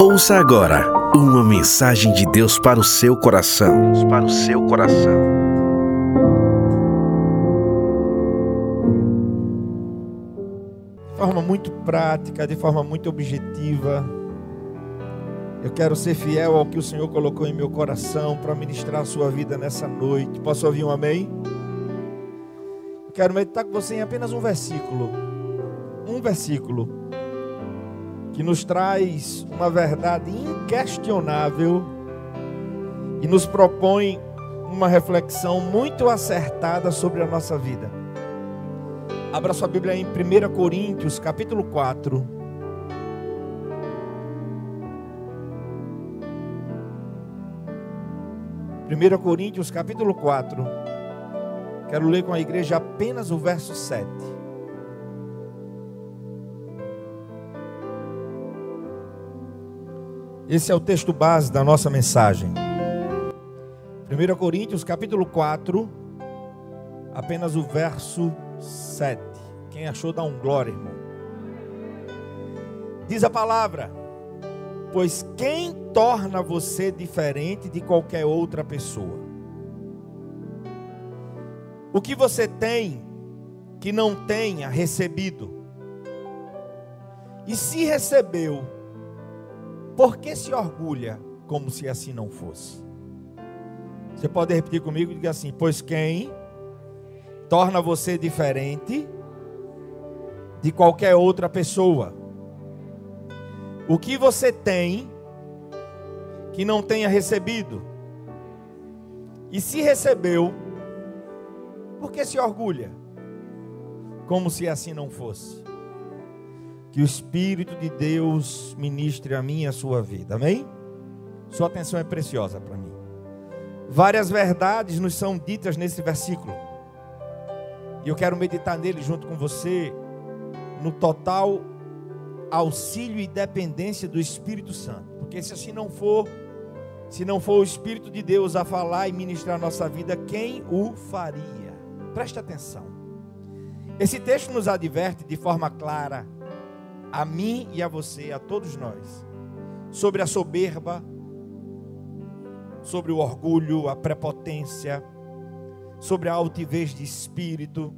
Ouça agora uma mensagem de Deus para o seu coração. Deus para o seu coração. De forma muito prática, de forma muito objetiva, eu quero ser fiel ao que o Senhor colocou em meu coração para ministrar a sua vida nessa noite. Posso ouvir um amém? Eu quero meditar com você em apenas um versículo. Um versículo que nos traz uma verdade inquestionável e nos propõe uma reflexão muito acertada sobre a nossa vida. Abra sua Bíblia em 1 Coríntios, capítulo 4. 1 Coríntios capítulo 4. Quero ler com a igreja apenas o verso 7. Esse é o texto base da nossa mensagem. 1 Coríntios capítulo 4, apenas o verso 7. Quem achou, dá um glória, irmão. Diz a palavra: Pois quem torna você diferente de qualquer outra pessoa? O que você tem que não tenha recebido? E se recebeu, por que se orgulha como se assim não fosse? Você pode repetir comigo e diga assim: Pois quem torna você diferente de qualquer outra pessoa? O que você tem que não tenha recebido? E se recebeu, por que se orgulha? Como se assim não fosse. Que o Espírito de Deus ministre a mim e a sua vida, amém? Sua atenção é preciosa para mim. Várias verdades nos são ditas nesse versículo. E eu quero meditar nele junto com você, no total auxílio e dependência do Espírito Santo. Porque se assim não for, se não for o Espírito de Deus a falar e ministrar a nossa vida, quem o faria? Preste atenção. Esse texto nos adverte de forma clara a mim e a você, a todos nós, sobre a soberba, sobre o orgulho, a prepotência, sobre a altivez de espírito.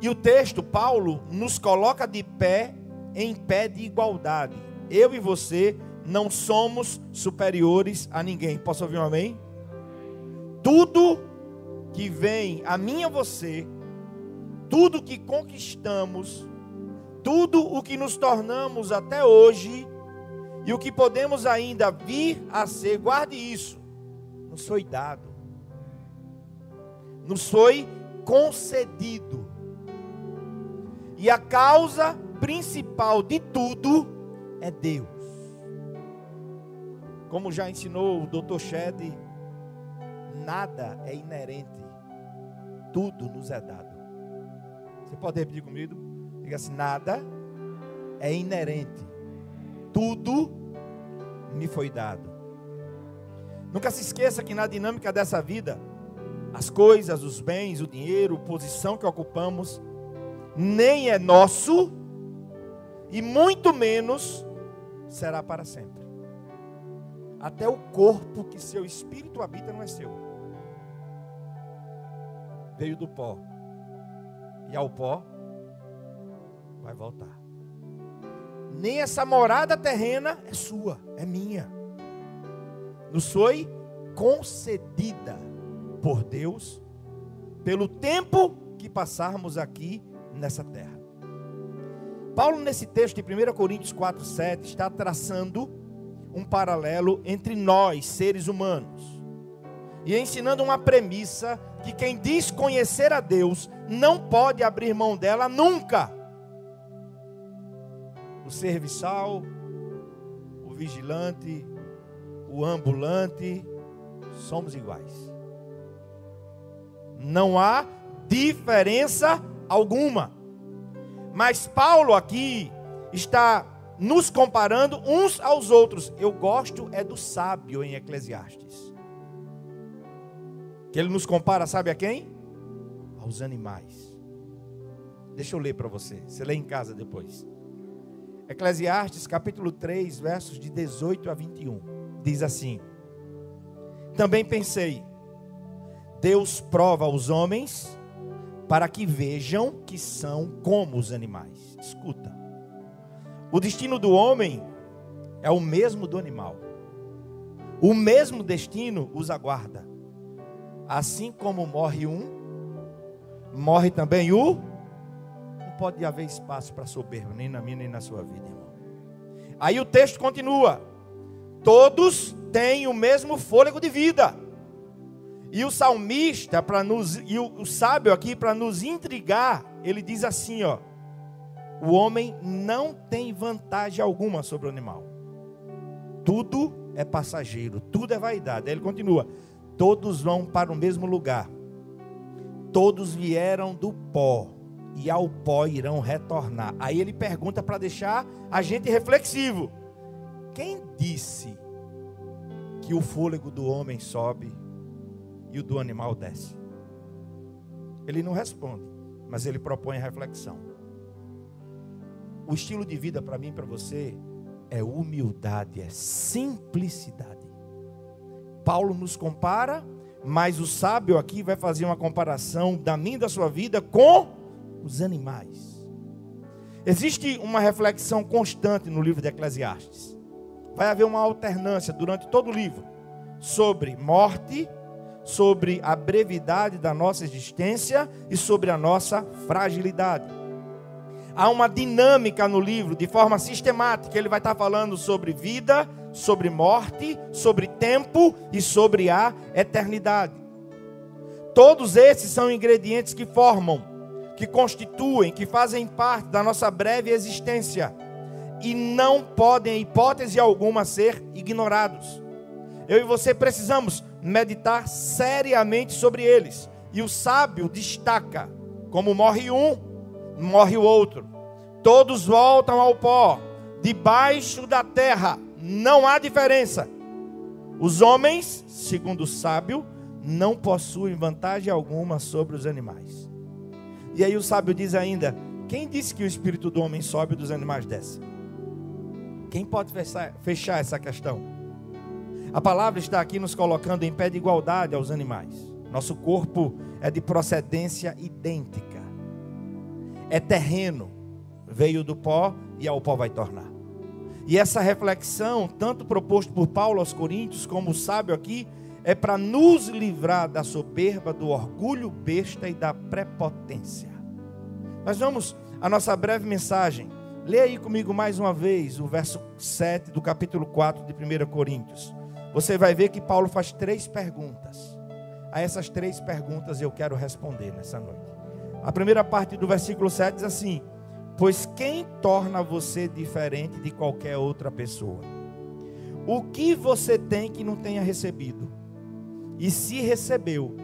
E o texto, Paulo, nos coloca de pé em pé de igualdade. Eu e você não somos superiores a ninguém. Posso ouvir um amém? Tudo que vem a mim e a você, tudo que conquistamos, tudo o que nos tornamos até hoje e o que podemos ainda vir a ser, guarde isso, nos foi dado, nos foi concedido. E a causa principal de tudo é Deus. Como já ensinou o Dr. Shed, nada é inerente, tudo nos é dado. Você pode repetir comigo? Diga assim: nada é inerente, tudo me foi dado. Nunca se esqueça que na dinâmica dessa vida, as coisas, os bens, o dinheiro, a posição que ocupamos, nem é nosso, e muito menos será para sempre. Até o corpo que seu espírito habita não é seu. Veio do pó. E ao pó vai voltar. Nem essa morada terrena é sua, é minha. Nos foi concedida por Deus pelo tempo que passarmos aqui nessa terra. Paulo, nesse texto de 1 Coríntios 4, 7, está traçando um paralelo entre nós, seres humanos, e ensinando uma premissa que quem diz conhecer a Deus não pode abrir mão dela nunca. O serviçal, o vigilante, o ambulante, somos iguais. Não há diferença alguma. Mas Paulo aqui está nos comparando uns aos outros. Eu gosto é do sábio em Eclesiastes. Que ele nos compara, sabe a quem? Aos animais. Deixa eu ler para você. Você lê em casa depois. Eclesiastes capítulo 3, versos de 18 a 21. Diz assim: Também pensei, Deus prova os homens para que vejam que são como os animais. Escuta. O destino do homem é o mesmo do animal. O mesmo destino os aguarda. Assim como morre um, morre também o. Pode haver espaço para soberba, nem na minha nem na sua vida, irmão. Aí o texto continua: Todos têm o mesmo fôlego de vida. E o salmista, para nos, e o, o sábio aqui, para nos intrigar, ele diz assim: ó, o homem não tem vantagem alguma sobre o animal. Tudo é passageiro, tudo é vaidade. Aí ele continua: todos vão para o mesmo lugar, todos vieram do pó, e ao pó irão retornar. Aí ele pergunta para deixar a gente reflexivo: quem disse que o fôlego do homem sobe e o do animal desce? Ele não responde, mas ele propõe a reflexão. O estilo de vida para mim e para você é humildade, é simplicidade. Paulo nos compara, mas o sábio aqui vai fazer uma comparação da minha e da sua vida com os animais. Existe uma reflexão constante no livro de Eclesiastes. Vai haver uma alternância durante todo o livro sobre morte, sobre a brevidade da nossa existência e sobre a nossa fragilidade há uma dinâmica no livro, de forma sistemática. Ele vai estar falando sobre vida, sobre morte, sobre tempo e sobre a eternidade. Todos esses são ingredientes que formam, que constituem, que fazem parte da nossa breve existência e não podem, em hipótese alguma, ser ignorados. Eu e você precisamos meditar seriamente sobre eles. E o sábio destaca: como morre um, morre o outro. Todos voltam ao pó, debaixo da terra, não há diferença. Os homens, segundo o sábio, não possuem vantagem alguma sobre os animais. E aí o sábio diz ainda: quem disse que o espírito do homem sobe e dos animais desce? Quem pode fechar, essa questão? A palavra está aqui nos colocando em pé de igualdade aos animais. Nosso corpo é de procedência idêntica é terreno, veio do pó e ao pó vai tornar. E essa reflexão, tanto proposto por Paulo aos Coríntios, como o sábio aqui, é para nos livrar da soberba, do orgulho besta e da prepotência. Mas vamos à nossa breve mensagem. Leia aí comigo mais uma vez o verso 7 do capítulo 4 de 1 Coríntios. Você vai ver que Paulo faz três perguntas. A essas três perguntas eu quero responder nessa noite. A primeira parte do versículo 7 diz assim: Pois quem torna você diferente de qualquer outra pessoa? O que você tem que não tenha recebido? E se recebeu,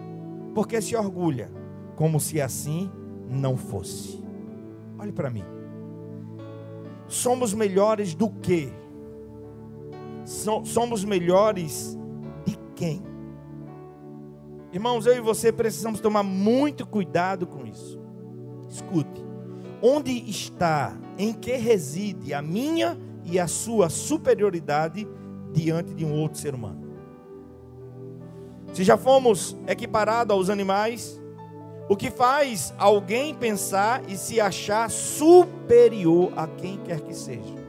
porque se orgulha, como se assim não fosse. Olhe para mim. Somos melhores do que? Somos melhores de quem? Irmãos, eu e você precisamos tomar muito cuidado com isso. Escute. Onde está, em que reside a minha e a sua superioridade diante de um outro ser humano? Se já fomos equiparados aos animais, o que faz alguém pensar e se achar superior a quem quer que seja?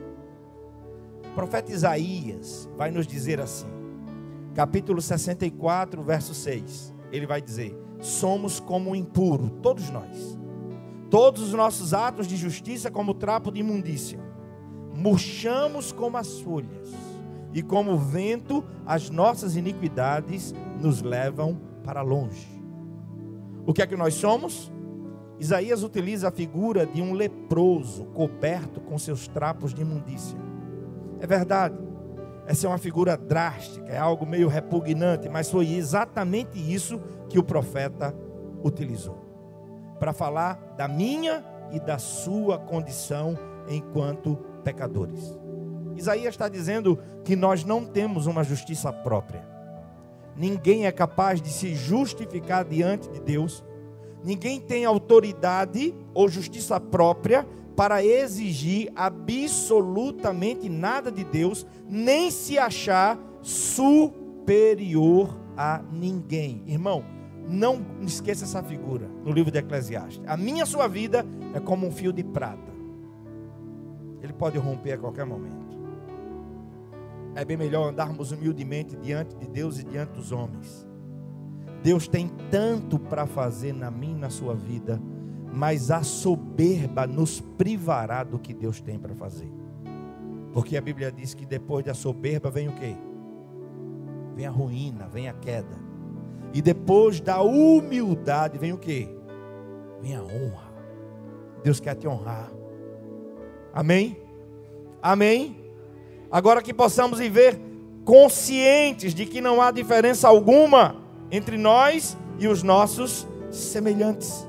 O profeta Isaías vai nos dizer assim, capítulo 64, verso 6 ele vai dizer: somos como um impuro, todos nós. Todos os nossos atos de justiça como trapo de imundícia. Murchamos como as folhas, e como vento, as nossas iniquidades nos levam para longe. O que é que nós somos? Isaías utiliza a figura de um leproso coberto com seus trapos de imundícia. É verdade. Essa é uma figura drástica, é algo meio repugnante, mas foi exatamente isso que o profeta utilizou para falar da minha e da sua condição enquanto pecadores. Isaías está dizendo que nós não temos uma justiça própria. Ninguém é capaz de se justificar diante de Deus. Ninguém tem autoridade ou justiça própria para exigir absolutamente nada de Deus, nem se achar superior a ninguém. Irmão, não esqueça essa figura no livro de Eclesiastes. A minha sua vida é como um fio de prata. Ele pode romper a qualquer momento. É bem melhor andarmos humildemente diante de Deus e diante dos homens. Deus tem tanto para fazer na minha e na sua vida, mas a soberba nos privará do que Deus tem para fazer. Porque a Bíblia diz que depois da soberba vem o quê? Vem a ruína, vem a queda. E depois da humildade vem o quê? Vem a honra. Deus quer te honrar. Amém? Amém? Agora que possamos viver conscientes de que não há diferença alguma entre nós e os nossos semelhantes.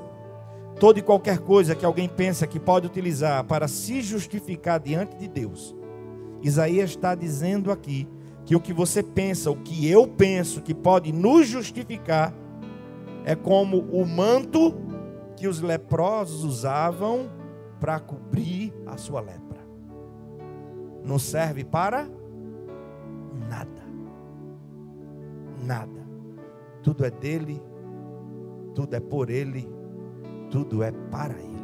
Toda e qualquer coisa que alguém pensa que pode utilizar para se justificar diante de Deus, Isaías está dizendo aqui que o que você pensa, o que eu penso que pode nos justificar, é como o manto que os leprosos usavam para cobrir a sua lepra. Não serve para nada. Nada. Tudo é dele, tudo é por ele, tudo é para ele.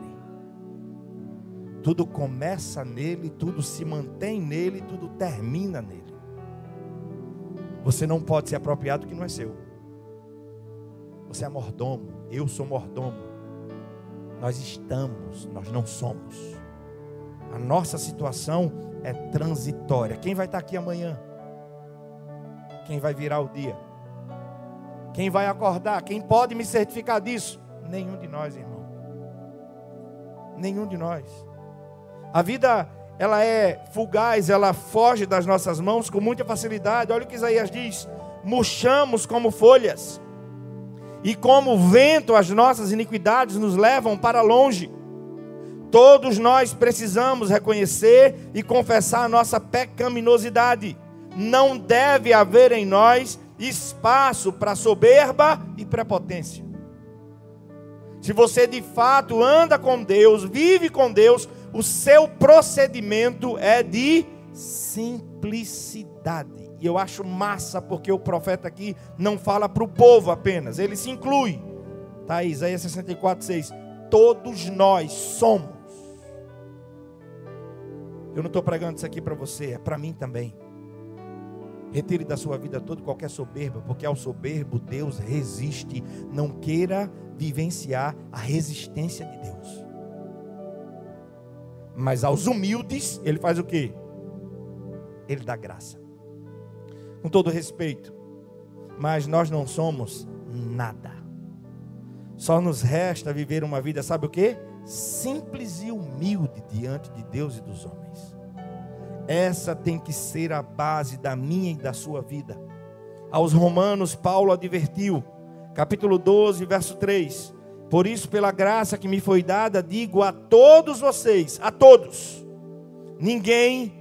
Tudo começa nele, tudo se mantém nele, tudo termina nele. Você não pode se apropriar do que não é seu. Você é mordomo, eu sou mordomo. Nós estamos, nós não somos. A nossa situação é transitória. Quem vai estar aqui amanhã? Quem vai virar o dia? Quem vai acordar? Quem pode me certificar disso? Nenhum de nós, irmão. Nenhum de nós. A vida ela é fugaz, ela foge das nossas mãos com muita facilidade. Olha o que Isaías diz: murchamos como folhas, e como vento as nossas iniquidades nos levam para longe. Todos nós precisamos reconhecer e confessar a nossa pecaminosidade. Não deve haver em nós espaço para soberba e prepotência. Se você de fato anda com Deus, vive com Deus, o seu procedimento é de simplicidade. E eu acho massa porque o profeta aqui não fala para o povo apenas, ele se inclui. Tá, Isaías 64, 6. Todos nós somos. Eu não estou pregando isso aqui para você, é para mim também. Retire da sua vida todo qualquer soberba, porque ao soberbo Deus resiste. Não queira vivenciar a resistência de Deus. Mas aos humildes, ele faz o quê? Ele dá graça. Com todo respeito, mas nós não somos nada. Só nos resta viver uma vida, sabe o que? Simples e humilde diante de Deus e dos homens. Essa tem que ser a base da minha e da sua vida. Aos Romanos, Paulo advertiu, capítulo 12, verso 3: por isso, pela graça que me foi dada, digo a todos vocês, a todos: ninguém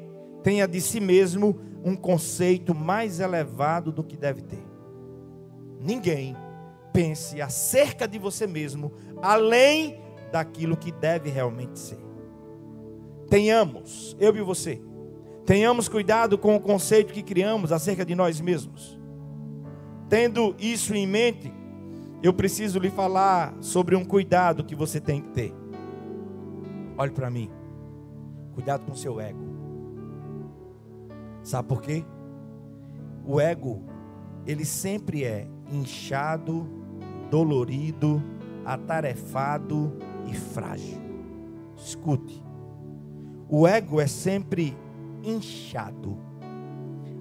tenha de si mesmo um conceito mais elevado do que deve ter. Ninguém pense acerca de você mesmo além daquilo que deve realmente ser. Tenhamos, eu e você, tenhamos cuidado com o conceito que criamos acerca de nós mesmos. Tendo isso em mente, eu preciso lhe falar sobre um cuidado que você tem que ter. Olhe para mim. Cuidado com seu ego. Sabe por quê? O ego, ele sempre é inchado, dolorido, atarefado e frágil. Escute. O ego é sempre inchado.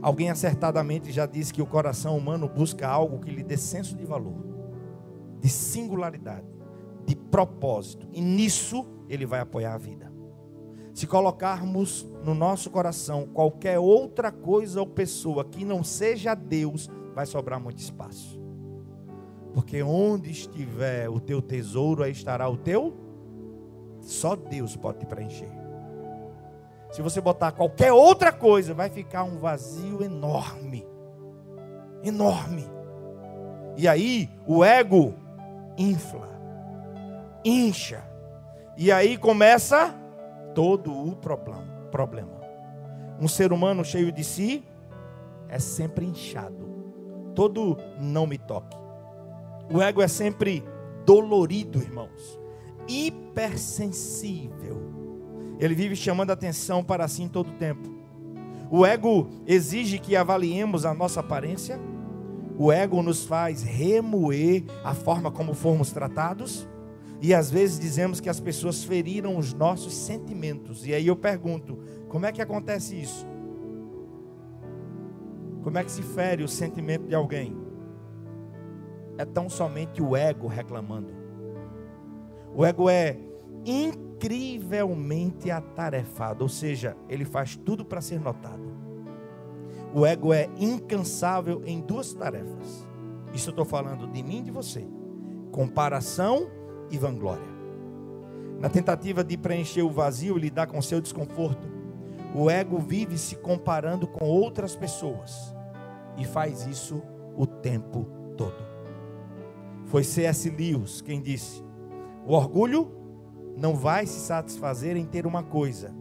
Alguém acertadamente já disse que o coração humano busca algo que lhe dê senso de valor de singularidade, de propósito. E nisso ele vai apoiar a vida. Se colocarmos no nosso coração qualquer outra coisa ou pessoa que não seja Deus, vai sobrar muito espaço. Porque onde estiver o teu tesouro, aí estará o teu. Só Deus pode te preencher. Se você botar qualquer outra coisa, vai ficar um vazio enorme. Enorme. E aí, o ego infla, incha, e aí começa todo o problema. Um ser humano cheio de si é sempre inchado. Todo não me toque. O ego é sempre dolorido, irmãos. Hipersensível. Ele vive chamando atenção para si em todo tempo. O ego exige que avaliemos a nossa aparência. O ego nos faz remoer a forma como fomos tratados. E às vezes dizemos que as pessoas feriram os nossos sentimentos. E aí eu pergunto: como é que acontece isso? Como é que se fere o sentimento de alguém? É tão somente o ego reclamando. O ego é incrivelmente atarefado, ou seja, ele faz tudo para ser notado. O ego é incansável em duas tarefas. Isso eu estou falando de mim e de você: comparação e vanglória. Na tentativa de preencher o vazio e lidar com seu desconforto, o ego vive se comparando com outras pessoas e faz isso o tempo todo. Foi C.S. Lewis quem disse: o orgulho não vai se satisfazer em ter uma coisa,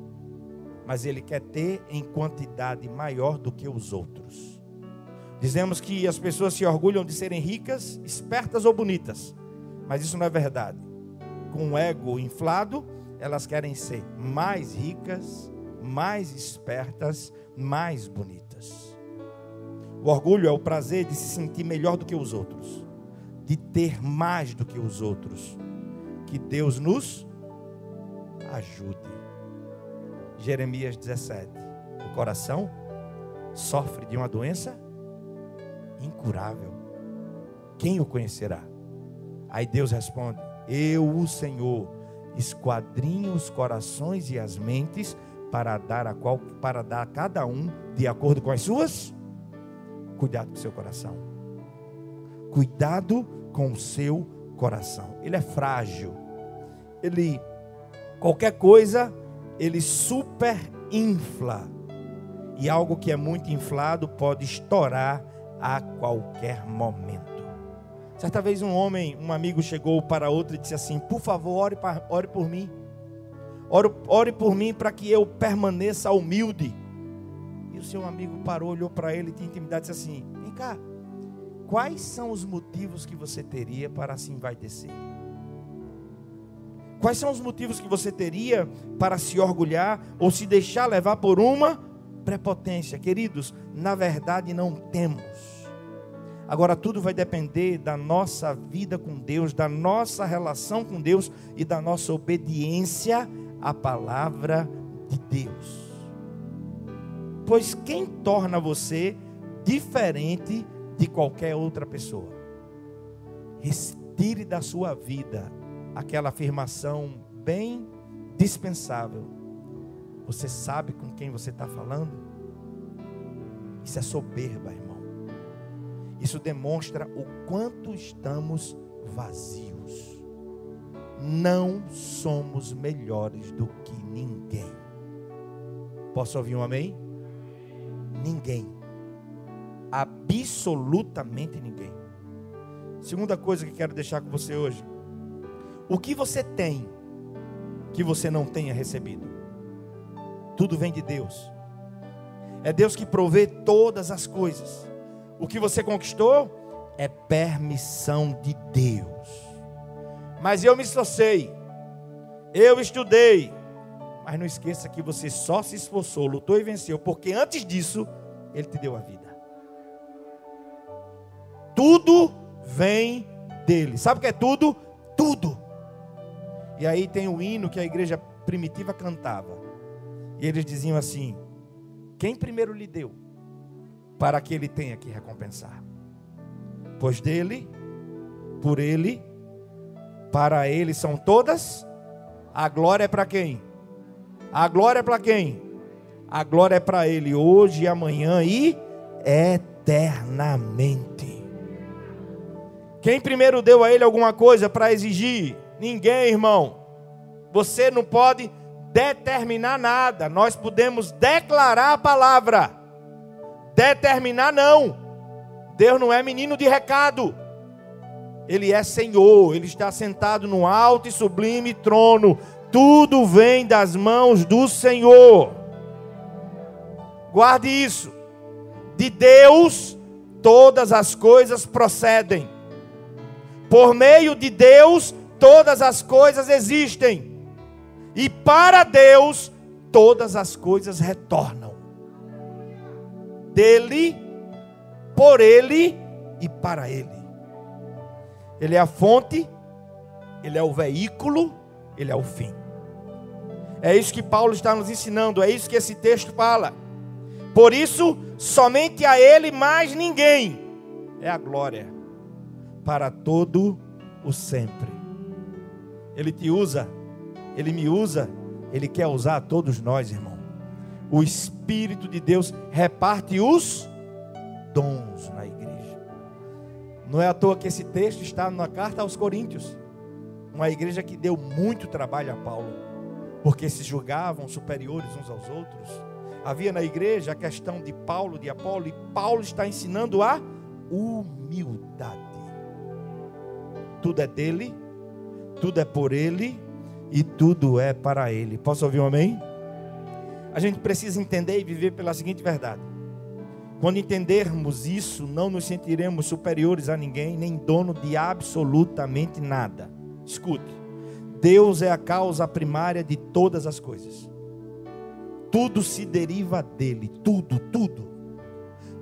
mas ele quer ter em quantidade maior do que os outros. Dizemos que as pessoas se orgulham de serem ricas, espertas ou bonitas, mas isso não é verdade. Com o ego inflado, elas querem ser mais ricas, mais espertas, mais bonitas. O orgulho é o prazer de se sentir melhor do que os outros, de ter mais do que os outros. Que Deus nos ajude. Jeremias 17. O coração sofre de uma doença incurável. Quem o conhecerá? Aí Deus responde: Eu, o Senhor, esquadrinho os corações e as mentes para dar a qual para dar a cada um de acordo com as suas. Cuidado com o seu coração. Cuidado com o seu coração. Ele é frágil. Ele qualquer coisa ele super infla. E algo que é muito inflado pode estourar a qualquer momento. Certa vez um homem, um amigo chegou para outro e disse assim: Por favor, ore, ore por mim. Ore, ore por mim para que eu permaneça humilde. E o seu amigo parou, olhou para ele, tinha intimidade disse assim: Vem cá, quais são os motivos que você teria para vai descer? Quais são os motivos que você teria para se orgulhar ou se deixar levar por uma prepotência? Queridos, na verdade não temos. Agora tudo vai depender da nossa vida com Deus, da nossa relação com Deus e da nossa obediência à palavra de Deus. Pois quem torna você diferente de qualquer outra pessoa? Retire da sua vida aquela afirmação bem dispensável. Você sabe com quem você está falando? Isso é soberba, irmão. Isso demonstra o quanto estamos vazios. Não somos melhores do que ninguém. Posso ouvir um amém? Ninguém. Absolutamente ninguém. Segunda coisa que quero deixar com você hoje. O que você tem que você não tenha recebido? Tudo vem de Deus. É Deus que provê todas as coisas. O que você conquistou é permissão de Deus. Mas eu me esforcei, eu estudei, mas não esqueça que você só se esforçou, lutou e venceu, porque antes disso, Ele te deu a vida. Tudo vem dele. Sabe o que é tudo? Tudo. E aí tem o hino que a igreja primitiva cantava. E eles diziam assim: Quem primeiro lhe deu, para que ele tenha que recompensar? Pois dele, por ele, para ele são todas. A glória é para quem? A glória é para quem? A glória é para ele hoje, amanhã e eternamente. Quem primeiro deu a ele alguma coisa para exigir? Ninguém, irmão. Você não pode determinar nada. Nós podemos declarar a palavra. Determinar não. Deus não é menino de recado. Ele é Senhor, ele está sentado no alto e sublime trono. Tudo vem das mãos do Senhor. Guarde isso. De Deus todas as coisas procedem. Por meio de Deus todas as coisas existem. E para Deus todas as coisas retornam. Dele, por ele e para ele. Ele é a fonte, ele é o veículo, ele é o fim. É isso que Paulo está nos ensinando, é isso que esse texto fala. Por isso, somente a Ele, mais ninguém, é a glória para todo o sempre. Ele te usa, Ele me usa, Ele quer usar a todos nós, irmão. O Espírito de Deus reparte os dons na igreja. Não é à toa que esse texto está na carta aos Coríntios, uma igreja que deu muito trabalho a Paulo, porque se julgavam superiores uns aos outros Havia na igreja a questão de Paulo, de Apolo, e Paulo está ensinando a humildade. Tudo é dele, tudo é por ele e tudo é para ele. Posso ouvir um amém? A gente precisa entender e viver pela seguinte verdade. Quando entendermos isso, não nos sentiremos superiores a ninguém, nem dono de absolutamente nada. Escute: Deus é a causa primária de todas as coisas. Tudo se deriva dele, tudo, tudo.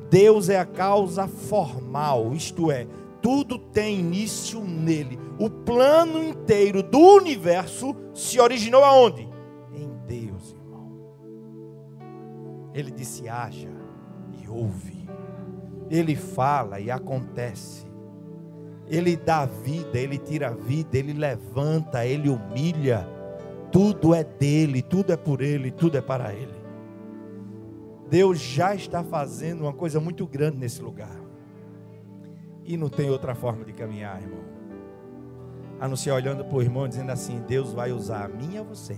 Deus é a causa formal, isto é, tudo tem início nele. O plano inteiro do universo se originou aonde? Em Deus, irmão. Ele disse: haja e ouve. Ele fala e acontece. Ele dá vida, ele tira vida, ele levanta, ele humilha tudo é dele, tudo é por ele, tudo é para ele. Deus já está fazendo uma coisa muito grande nesse lugar. E não tem outra forma de caminhar, irmão. A não ser olhando para o irmão dizendo assim: Deus vai usar a mim e a você.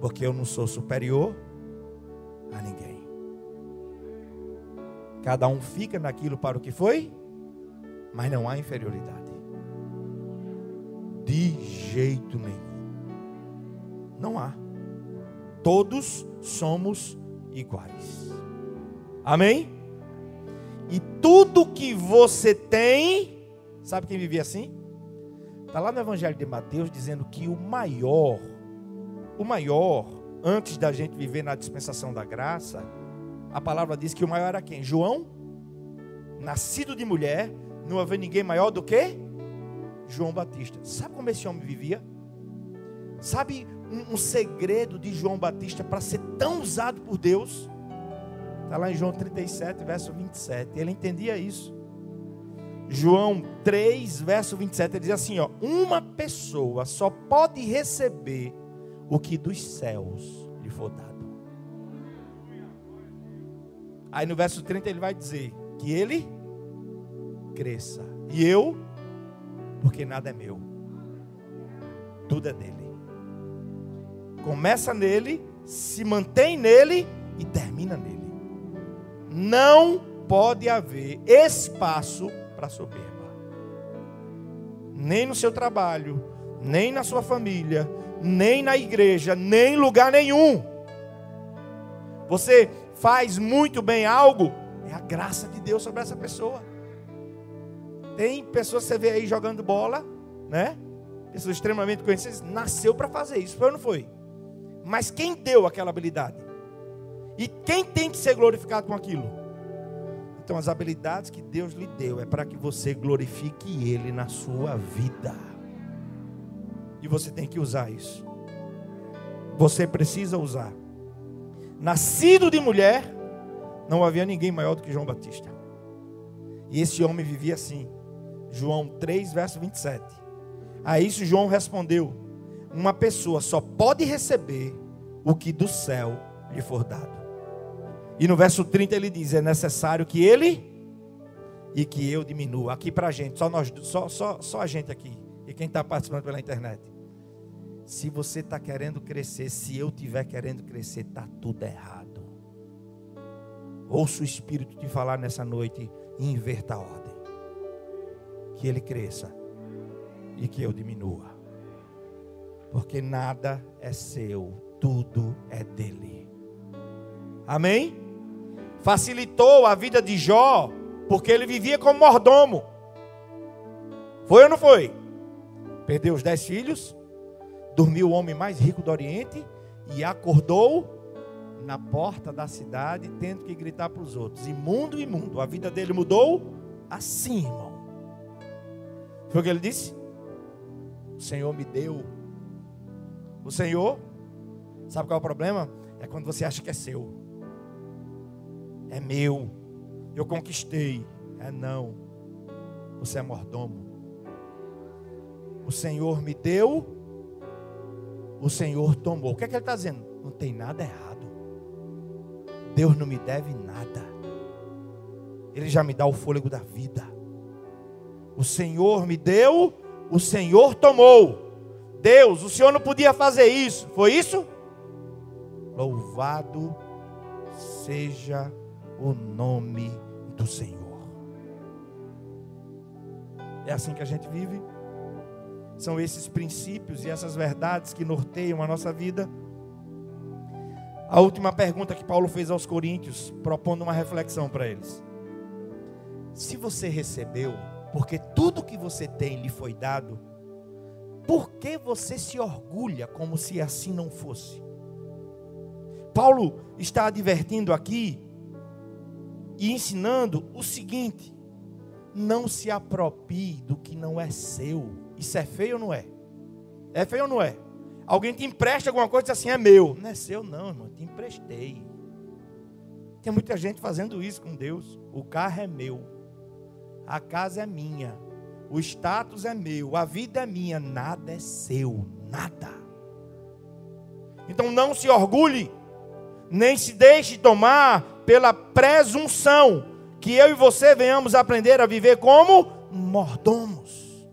Porque eu não sou superior a ninguém. Cada um fica naquilo para o que foi, mas não há inferioridade. De jeito nenhum. Não há. Todos somos iguais. Amém? E tudo que você tem, sabe quem vivia assim? Está lá no Evangelho de Mateus dizendo que o maior, o maior, antes da gente viver na dispensação da graça, a palavra diz que o maior era quem? João, nascido de mulher, não havia ninguém maior do que João Batista. Sabe como esse homem vivia? Sabe um, um segredo de João Batista para ser tão usado por Deus. Está lá em João 37, verso 27. Ele entendia isso. João 3, verso 27, ele diz assim: ó, uma pessoa só pode receber o que dos céus lhe for dado. Aí no verso 30 ele vai dizer que ele cresça. E eu, porque nada é meu, tudo é dele começa nele, se mantém nele e termina nele. Não pode haver espaço para soberba. Nem no seu trabalho, nem na sua família, nem na igreja, nem em lugar nenhum. Você faz muito bem algo, é a graça de Deus sobre essa pessoa. Tem pessoas que você vê aí jogando bola, né? Pessoas extremamente conhecidas, nasceu para fazer isso, foi ou não foi? Mas quem deu aquela habilidade? E quem tem que ser glorificado com aquilo? Então, as habilidades que Deus lhe deu é para que você glorifique Ele na sua vida. E você tem que usar isso. Você precisa usar. Nascido de mulher, não havia ninguém maior do que João Batista. E esse homem vivia assim. João 3, verso 27. A isso João respondeu: uma pessoa só pode receber o que do céu lhe for dado. E no verso 30 ele diz: é necessário que ele e que eu diminua. Aqui para a gente, só, nós, só, só, só a gente aqui, e quem está participando pela internet. Se você está querendo crescer, se eu estiver querendo crescer, está tudo errado. Ouça o Espírito te falar nessa noite e inverta a ordem. Que ele cresça e que eu diminua. Porque nada é seu, tudo é dele. Amém? Facilitou a vida de Jó, porque ele vivia como mordomo. Foi ou não foi? Perdeu os dez filhos, dormiu o homem mais rico do Oriente e acordou na porta da cidade, tendo que gritar para os outros: imundo, imundo. A vida dele mudou assim, irmão. Foi o que ele disse? O Senhor me deu. O Senhor, sabe qual é o problema? É quando você acha que é seu. É meu. Eu conquistei. É não. Você é mordomo. O Senhor me deu. O Senhor tomou. O que é que ele está dizendo? Não tem nada errado. Deus não me deve nada. Ele já me dá o fôlego da vida. O Senhor me deu, o Senhor tomou. Deus, o Senhor não podia fazer isso. Foi isso? Louvado seja o nome do Senhor. É assim que a gente vive. São esses princípios e essas verdades que norteiam a nossa vida. A última pergunta que Paulo fez aos Coríntios, propondo uma reflexão para eles. Se você recebeu, porque tudo que você tem lhe foi dado, por que você se orgulha como se assim não fosse? Paulo está advertindo aqui e ensinando o seguinte: não se aproprie do que não é seu. Isso é feio ou não é? É feio ou não é? Alguém te empresta alguma coisa e diz assim, é meu. Não é seu, não, irmão, te emprestei. Tem muita gente fazendo isso com Deus. O carro é meu, a casa é minha, o status é meu, a vida é minha, nada é seu, nada. Então não se orgulhe, nem se deixe tomar pela presunção que eu e você venhamos aprender a viver como mordomos.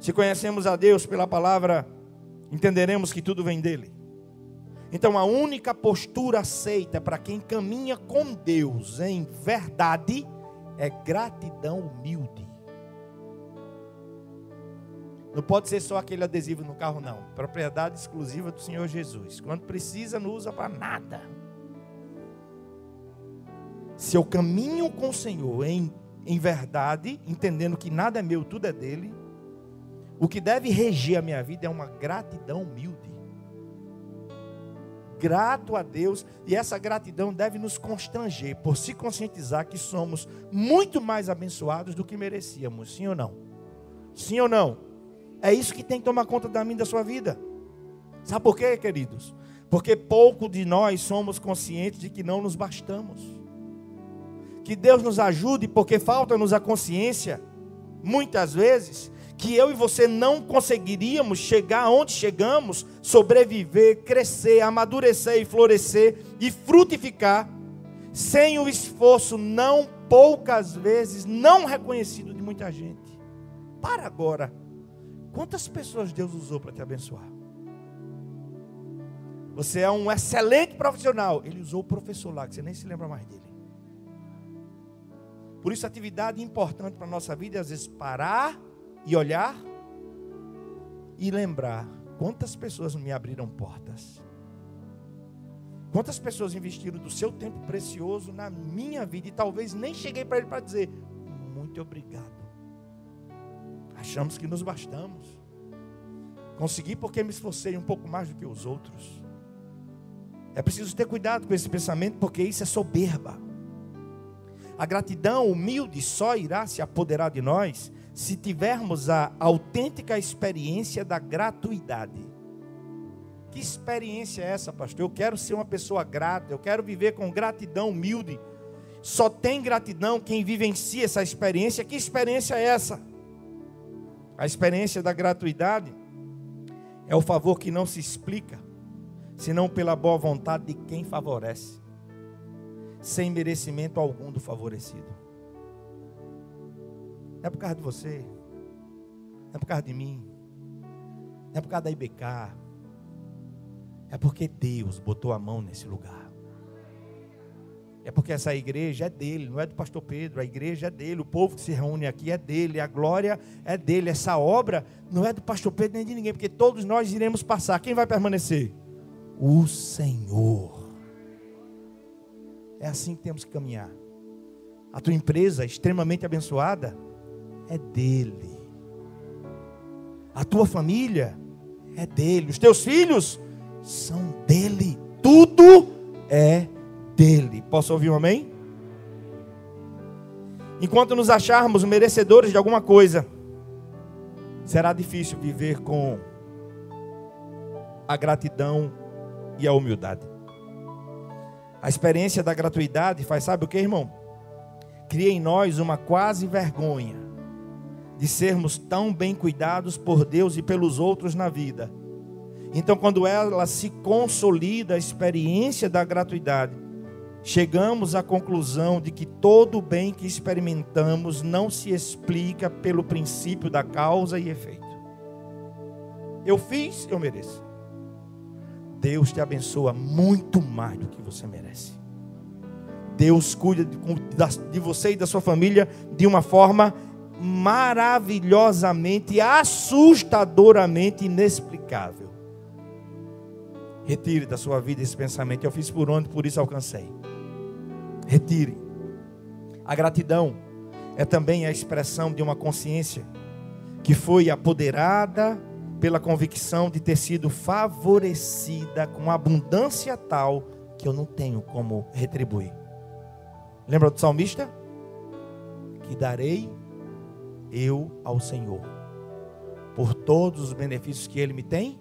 Se conhecemos a Deus pela palavra entenderemos que tudo vem dele. Então a única postura aceita para quem caminha com Deus em verdade é gratidão humilde. Não pode ser só aquele adesivo no carro, não. Propriedade exclusiva do Senhor Jesus. Quando precisa, não usa para nada. Se eu caminho com o Senhor em, em verdade, entendendo que nada é meu, tudo é dele, o que deve reger a minha vida é uma gratidão humilde. Grato a Deus, e essa gratidão deve nos constranger, por se conscientizar que somos muito mais abençoados do que merecíamos, sim ou não? Sim ou não? É isso que tem que tomar conta da minha da sua vida. Sabe por quê, queridos? Porque pouco de nós somos conscientes de que não nos bastamos. Que Deus nos ajude, porque falta-nos a consciência, muitas vezes, que eu e você não conseguiríamos chegar onde chegamos, sobreviver, crescer, amadurecer e florescer e frutificar, sem o esforço não poucas vezes não reconhecido de muita gente. Para agora. Quantas pessoas Deus usou para te abençoar? Você é um excelente profissional. Ele usou o professor lá, que você nem se lembra mais dele. Por isso, atividade importante para a nossa vida é às vezes parar e olhar e lembrar quantas pessoas me abriram portas. Quantas pessoas investiram do seu tempo precioso na minha vida e talvez nem cheguei para ele para dizer muito obrigado. Achamos que nos bastamos. Consegui porque me esforcei um pouco mais do que os outros. É preciso ter cuidado com esse pensamento porque isso é soberba. A gratidão humilde só irá se apoderar de nós se tivermos a autêntica experiência da gratuidade. Que experiência é essa, pastor? Eu quero ser uma pessoa grata, eu quero viver com gratidão humilde. Só tem gratidão quem vivencia essa experiência. Que experiência é essa? A experiência da gratuidade é o favor que não se explica, senão pela boa vontade de quem favorece, sem merecimento algum do favorecido. Não é por causa de você. Não é por causa de mim. Não é por causa da IBK. É porque Deus botou a mão nesse lugar. É porque essa igreja é dele, não é do pastor Pedro, a igreja é dele, o povo que se reúne aqui é dele, a glória é dele. Essa obra não é do pastor Pedro nem de ninguém, porque todos nós iremos passar. Quem vai permanecer? O Senhor. É assim que temos que caminhar. A tua empresa extremamente abençoada é dele. A tua família é dele. Os teus filhos são dele. Tudo é dele. Posso ouvir um amém? Enquanto nos acharmos merecedores de alguma coisa, será difícil viver com a gratidão e a humildade. A experiência da gratuidade faz, sabe o que, irmão? Cria em nós uma quase vergonha de sermos tão bem cuidados por Deus e pelos outros na vida. Então, quando ela se consolida a experiência da gratuidade, chegamos à conclusão de que todo o bem que experimentamos não se explica pelo princípio da causa e efeito. Eu fiz, eu mereço. Deus te abençoa muito mais do que você merece. Deus cuida de você e da sua família de uma forma maravilhosamente, assustadoramente inexplicável. Retire da sua vida esse pensamento. Eu fiz por onde, por isso alcancei. Retire. A gratidão é também a expressão de uma consciência que foi apoderada pela convicção de ter sido favorecida com abundância tal que eu não tenho como retribuir. Lembra do salmista? Que darei eu ao Senhor por todos os benefícios que Ele me tem?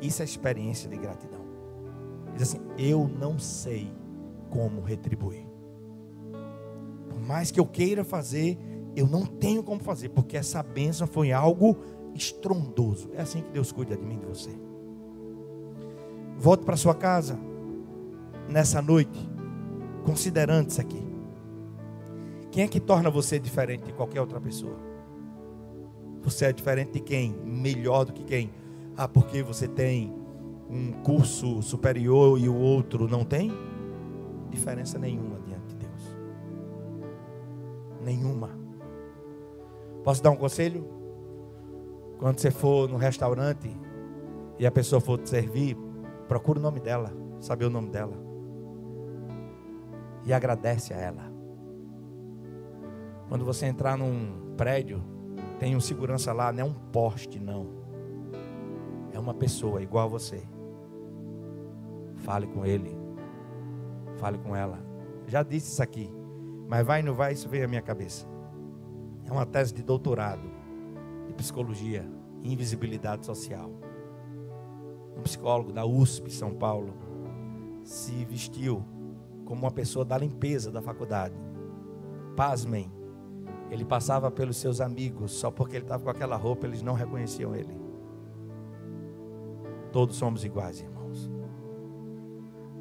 Isso é experiência de gratidão. Diz assim: Eu não sei como retribuir. Por mais que eu queira fazer, eu não tenho como fazer, porque essa bênção foi algo estrondoso. É assim que Deus cuida de mim e de você. Volte para sua casa nessa noite considerando isso aqui. Quem é que torna você diferente de qualquer outra pessoa? Você é diferente de quem? Melhor do que quem? Ah, porque você tem um curso superior e o outro não tem? Diferença nenhuma diante de Deus. Nenhuma. Posso dar um conselho? Quando você for no restaurante e a pessoa for te servir, procura o nome dela, saber o nome dela e agradece a ela. Quando você entrar num prédio, tem um segurança lá, não é um poste, não. É uma pessoa igual a você. Fale com ele. Fale com ela. Já disse isso aqui. Mas vai e não vai, isso veio à minha cabeça. É uma tese de doutorado de psicologia invisibilidade social. Um psicólogo da USP São Paulo se vestiu como uma pessoa da limpeza da faculdade. Pasmem, ele passava pelos seus amigos, só porque ele estava com aquela roupa, eles não reconheciam ele. Todos somos iguais, irmãos.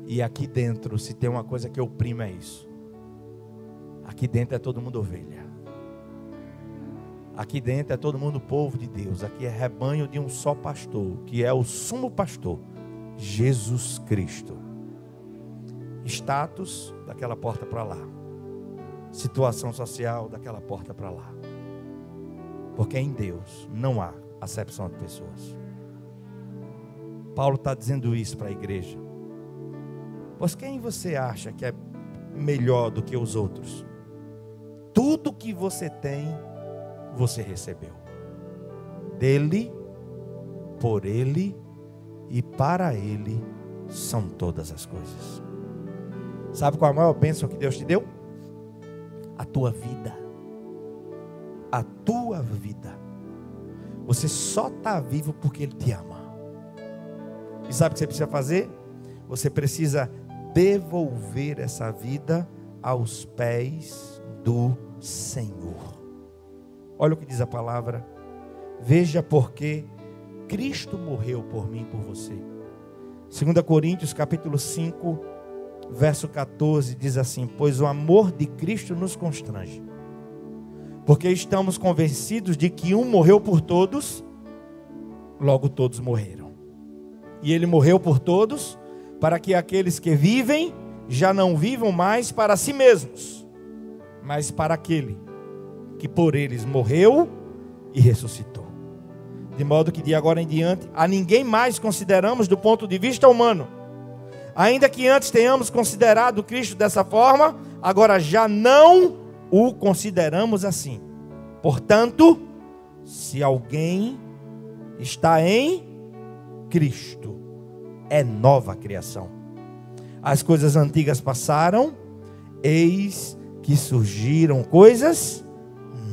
E aqui dentro, se tem uma coisa que oprime, é isso. Aqui dentro é todo mundo ovelha. Aqui dentro é todo mundo povo de Deus. Aqui é rebanho de um só pastor, que é o sumo pastor, Jesus Cristo status daquela porta para lá, situação social daquela porta para lá. Porque em Deus não há acepção de pessoas. Paulo está dizendo isso para a igreja. Pois quem você acha que é melhor do que os outros? Tudo que você tem, você recebeu. Dele, por ele e para ele são todas as coisas. Sabe qual é a maior bênção que Deus te deu? A tua vida. A tua vida. Você só está vivo porque Ele te ama. E sabe o que você precisa fazer? Você precisa devolver essa vida aos pés do Senhor. Olha o que diz a palavra. Veja porque Cristo morreu por mim e por você. 2 Coríntios capítulo 5, verso 14 diz assim: Pois o amor de Cristo nos constrange, porque estamos convencidos de que um morreu por todos, logo todos morreram. E ele morreu por todos, para que aqueles que vivem já não vivam mais para si mesmos, mas para aquele que por eles morreu e ressuscitou. De modo que de agora em diante a ninguém mais consideramos do ponto de vista humano. Ainda que antes tenhamos considerado Cristo dessa forma, agora já não o consideramos assim. Portanto, se alguém está em Cristo, é nova criação. As coisas antigas passaram, eis que surgiram coisas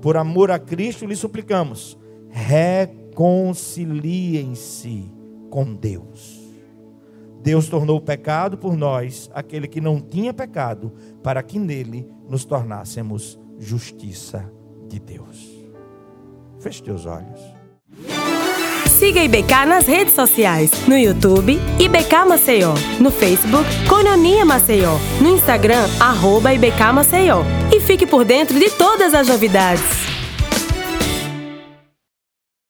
Por amor a Cristo, lhe suplicamos: reconciliem-se com Deus. Deus tornou o pecado por nós, aquele que não tinha pecado, para que nele nos tornássemos justiça de Deus. Feche teus olhos. Siga IBK nas redes sociais, no YouTube, IBK Maceió, no Facebook, Cononia Maceió, no Instagram, arroba IBK Maceió. E fique por dentro de todas as novidades.